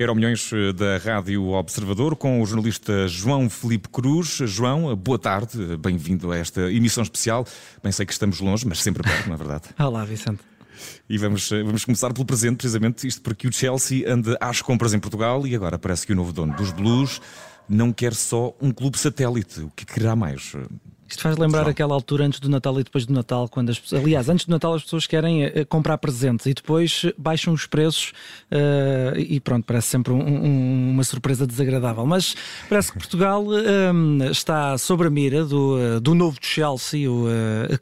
Eram Milhões eh, da Rádio Observador com o jornalista João Felipe Cruz. João, boa tarde, bem-vindo a esta emissão especial. Bem, sei que estamos longe, mas sempre perto, não é verdade? Olá, Vicente. E vamos, eh, vamos começar pelo presente, precisamente isto porque o Chelsea anda às compras em Portugal e agora parece que o novo dono dos Blues não quer só um clube satélite. O que querá mais? Isto faz lembrar João. aquela altura antes do Natal e depois do Natal, quando as aliás, antes do Natal as pessoas querem uh, comprar presentes e depois baixam os preços uh, e pronto, parece sempre um, um, uma surpresa desagradável. Mas parece que Portugal um, está sobre a mira do, uh, do novo Chelsea, o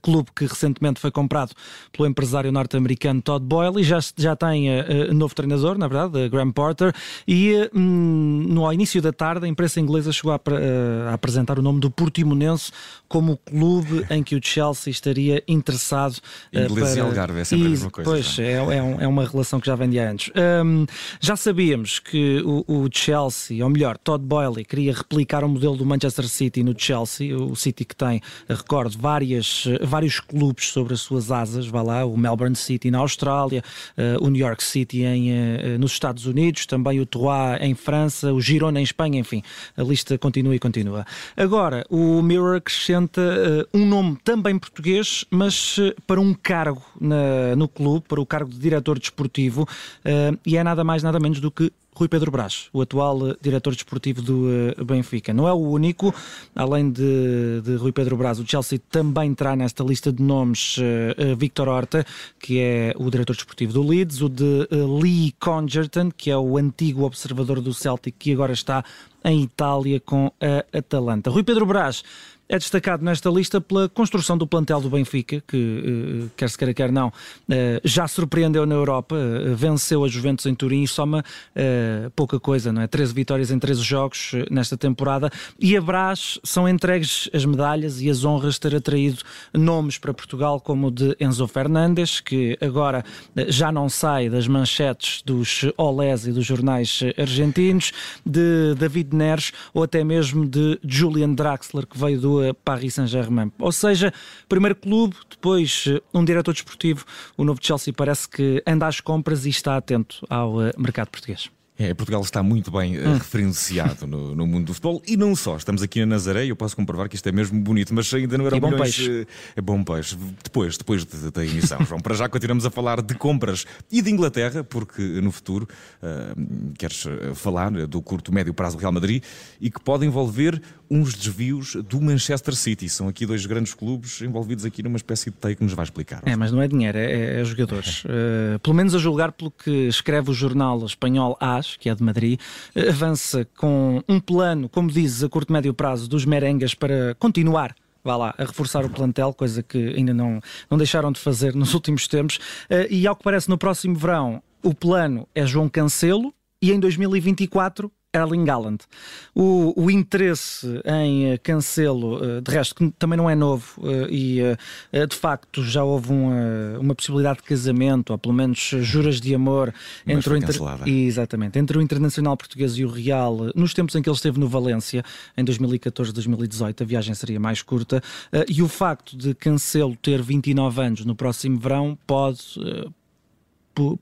clube que recentemente foi comprado pelo empresário norte-americano Todd Boyle e já, já tem novo treinador, na verdade, Graham Porter. E hum, no início da tarde a imprensa inglesa chegou a, a apresentar o nome do Portimonense como o clube em que o Chelsea estaria interessado. Inglês uh, para... e Algarve, é sempre e, a mesma coisa. Pois, é, é, um, é, uma relação que já vem de antes. Um, já sabíamos que o, o, Chelsea, ou melhor, Todd Boyle, queria replicar o modelo do Manchester City no Chelsea, o City que tem, recordo, várias, vários clubes sobre as suas asas, vá lá, o Melbourne City na Austrália, uh, o New York City em, uh, nos Estados Unidos, também o Troyes em França, o Girona em Espanha, enfim, a lista continua e continua. Agora, o Mirror acrescenta uh, um nome também português, mas uh, para um cargo na, no clube, para o cargo de diretor desportivo, uh, e é nada mais, nada menos do que Rui Pedro Brás, o atual diretor desportivo do Benfica. Não é o único, além de, de Rui Pedro Brás, o Chelsea também terá nesta lista de nomes uh, Victor Horta, que é o diretor desportivo do Leeds, o de uh, Lee Congerton, que é o antigo observador do Celtic, que agora está em Itália com a Atalanta. Rui Pedro Brás é destacado nesta lista pela construção do plantel do Benfica, que, eh, quer se queira, quer não, eh, já surpreendeu na Europa, eh, venceu a Juventus em Turim e soma pouca coisa, não é? 13 vitórias em 13 jogos nesta temporada. E a Brás são entregues as medalhas e as honras de ter atraído nomes para Portugal, como o de Enzo Fernandes, que agora já não sai das manchetes dos olés e dos jornais argentinos, de David Neres ou até mesmo de Julian Draxler, que veio do Paris Saint-Germain. Ou seja, primeiro clube, depois eh, um diretor desportivo. O novo Chelsea parece que anda às compras e está atento ao eh, mercado português. É, Portugal está muito bem uh, referenciado no, no, mundo do futebol e não só. Estamos aqui na Nazaré e eu posso comprovar que isto é mesmo bonito, mas ainda não era e bom milhões, peixe. É bom peixe. Depois, depois de, da emissão, João. Para já continuamos a falar de compras e de Inglaterra, porque no futuro uh, queres falar do curto médio prazo do Real Madrid e que pode envolver uns desvios do Manchester City. São aqui dois grandes clubes envolvidos aqui numa espécie de teio que nos vai explicar. É, mas não é dinheiro, é, é jogadores. Uh, pelo menos a julgar pelo que escreve o jornal espanhol AS, que é de Madrid, uh, avança com um plano, como dizes, a curto e médio prazo dos merengas para continuar vá lá, a reforçar o plantel, coisa que ainda não, não deixaram de fazer nos últimos tempos. Uh, e ao que parece, no próximo verão, o plano é João Cancelo e em 2024 Erling Haaland. O, o interesse em uh, Cancelo, uh, de resto, que também não é novo uh, e de facto já houve uma, uma possibilidade de casamento, ou pelo menos juras de amor entre o, inter... Exatamente, entre o Internacional Português e o Real, nos tempos em que ele esteve no Valência, em 2014, 2018, a viagem seria mais curta, e o facto de Cancelo ter 29 anos no próximo verão pode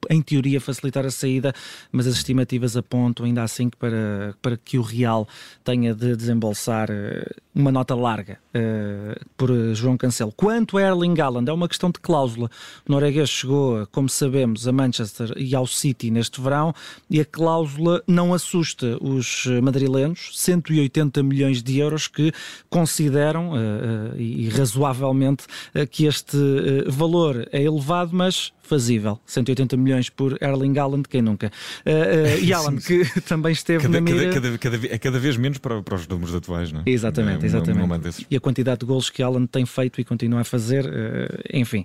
em teoria, facilitar a saída, mas as estimativas apontam ainda assim que para, para que o Real tenha de desembolsar eh, uma nota larga uh, por João Cancelo. Quanto a Erling Haaland, é uma questão de cláusula. O norueguês chegou, como sabemos, a Manchester e ao City neste verão e a cláusula não assusta os madrilenos, 180 milhões de euros que consideram, uh, uh, e razoavelmente, que este valor é elevado, mas fazível. 180 milhões por Erling Haaland, quem nunca? Uh, uh, e Haaland, que também esteve cada, na mira... Cada, cada, é cada vez menos para, para os números atuais, não é? Exatamente, é, exatamente. e a quantidade de golos que Haaland tem feito e continua a fazer, uh, enfim.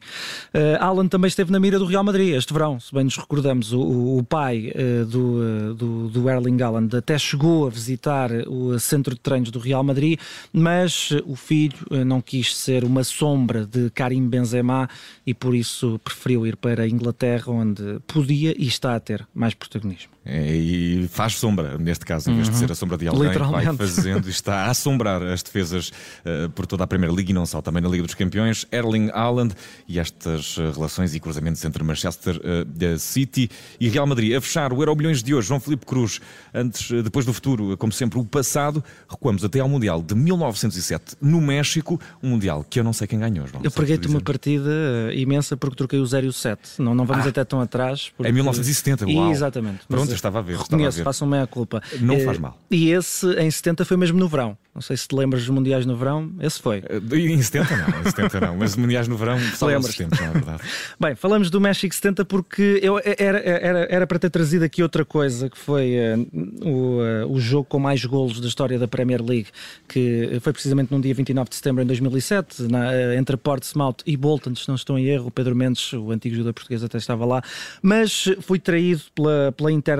Uh, Haaland também esteve na mira do Real Madrid este verão, se bem nos recordamos, o, o pai do, do, do Erling Haaland até chegou a visitar o centro de treinos do Real Madrid, mas o filho não quis ser uma sombra de Karim Benzema e por isso preferiu ir para para a Inglaterra, onde podia e está a ter mais protagonismo. É, e faz sombra, neste caso, em vez de uhum. ser a sombra de alguém, vai fazendo e está a assombrar as defesas uh, por toda a Primeira Liga e não só, também na Liga dos Campeões. Erling Haaland e estas uh, relações e cruzamentos entre Manchester uh, City e Real Madrid. A fechar o Euro Milhões de hoje, João Felipe Cruz, antes, depois do futuro, como sempre, o passado, recuamos até ao Mundial de 1907 no México, um Mundial que eu não sei quem ganhou. João, eu preguei-te uma partida imensa porque troquei o 0 e o 7. Não, não vamos ah, até tão atrás. Porque... É 1970, uau. Exatamente. Pronto, estava a ver. Reconheço, façam meia culpa. Não uh, faz mal. E esse em 70 foi mesmo no verão. Não sei se te lembras dos Mundiais no verão, esse foi. Uh, em 70 não, em 70 não, mas Mundiais no verão só Lembras? 70, não é verdade. Bem, falamos do México 70 porque eu, era, era, era para ter trazido aqui outra coisa, que foi uh, o, o jogo com mais golos da história da Premier League, que foi precisamente no dia 29 de setembro de 2007, na, entre Portsmouth e Bolton, se não estou em erro, o Pedro Mendes, o antigo jogador português, até estava lá, mas fui traído pela, pela internet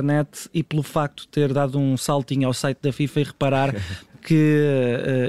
e pelo facto de ter dado um saltinho ao site da FIFA e reparar que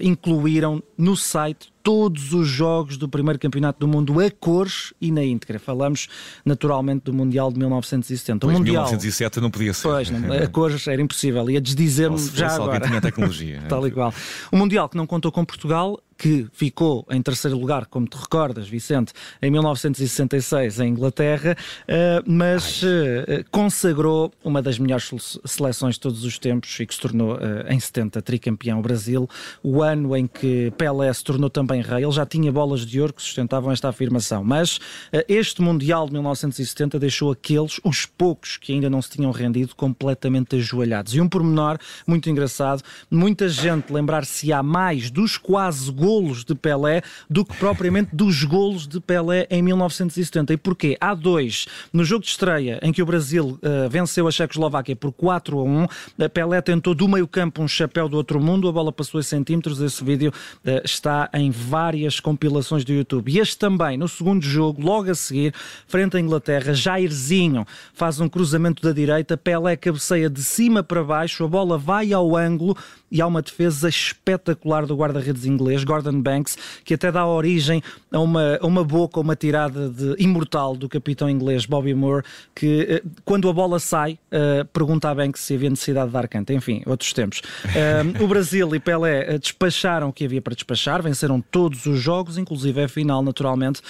uh, incluíram no site todos os jogos do primeiro campeonato do mundo a cores e na íntegra. Falamos naturalmente do Mundial de 1970. Pois, o Mundial, 1907 não podia ser. Pois, não, a cores era impossível. Ia desdizer-me já agora. tinha tecnologia. Tal e qual. O Mundial que não contou com Portugal que ficou em terceiro lugar, como te recordas, Vicente, em 1966 em Inglaterra, eh, mas Ai. Eh, consagrou uma das melhores seleções de todos os tempos e que se tornou eh, em 70 tricampeão Brasil, o ano em que Pelé se tornou também rei. Ele já tinha bolas de ouro que sustentavam esta afirmação, mas este Mundial de 1970 deixou aqueles, os poucos que ainda não se tinham rendido, completamente ajoelhados. E um pormenor muito engraçado, muita gente lembrar-se-á mais dos quase golos de Pelé do que propriamente dos golos de Pelé em 1970. E porquê? Há dois. No jogo de estreia, em que o Brasil uh, venceu a Checoslováquia por 4 a 1, a Pelé tentou do meio campo um chapéu do outro mundo, a bola passou a centímetros, esse vídeo uh, está em várias compilações do YouTube. E este também, no segundo jogo, logo a seguir, frente à Inglaterra, Jairzinho faz um cruzamento da direita, Pelé cabeceia de cima para baixo, a bola vai ao ângulo e há uma defesa espetacular do guarda-redes inglês, Gordon Banks, que até dá origem a uma, a uma boca, uma tirada de imortal do capitão inglês Bobby Moore, que eh, quando a bola sai, uh, pergunta a Banks se havia necessidade de dar canto. Enfim, outros tempos. Uh, o Brasil e Pelé despacharam o que havia para despachar, venceram todos os jogos, inclusive a final, naturalmente,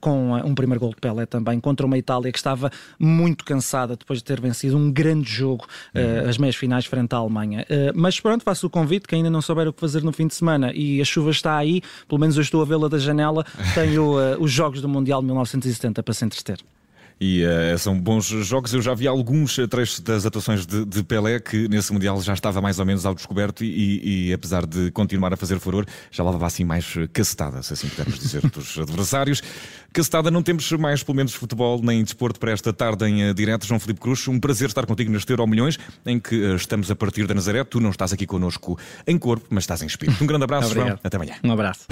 com um primeiro gol de Pelé também, contra uma Itália que estava muito cansada depois de ter vencido um grande jogo, uh, as meias finais frente à Alemanha. mas pronto, faço o convite, que ainda não souber o que fazer no fim de semana e a chuva está aí, pelo menos eu estou a vê-la da janela, tenho os Jogos do Mundial de 1970 para se entreter. E uh, são bons jogos. Eu já vi alguns trechos das atuações de, de, Pelé, que nesse Mundial já estava mais ou menos ao descoberto e, e, apesar de continuar a fazer furor, já levava assim mais cacetada, se assim pudermos dizer, dos adversários. Cacetada, não temos mais, pelo menos, futebol nem desporto para esta tarde em uh, direto. João Felipe Cruz, um prazer estar contigo neste Euro Milhões, em que estamos a partir da Nazaré. Tu não estás aqui connosco em corpo, mas estás em espírito. Um grande abraço, João. Até amanhã. Um abraço.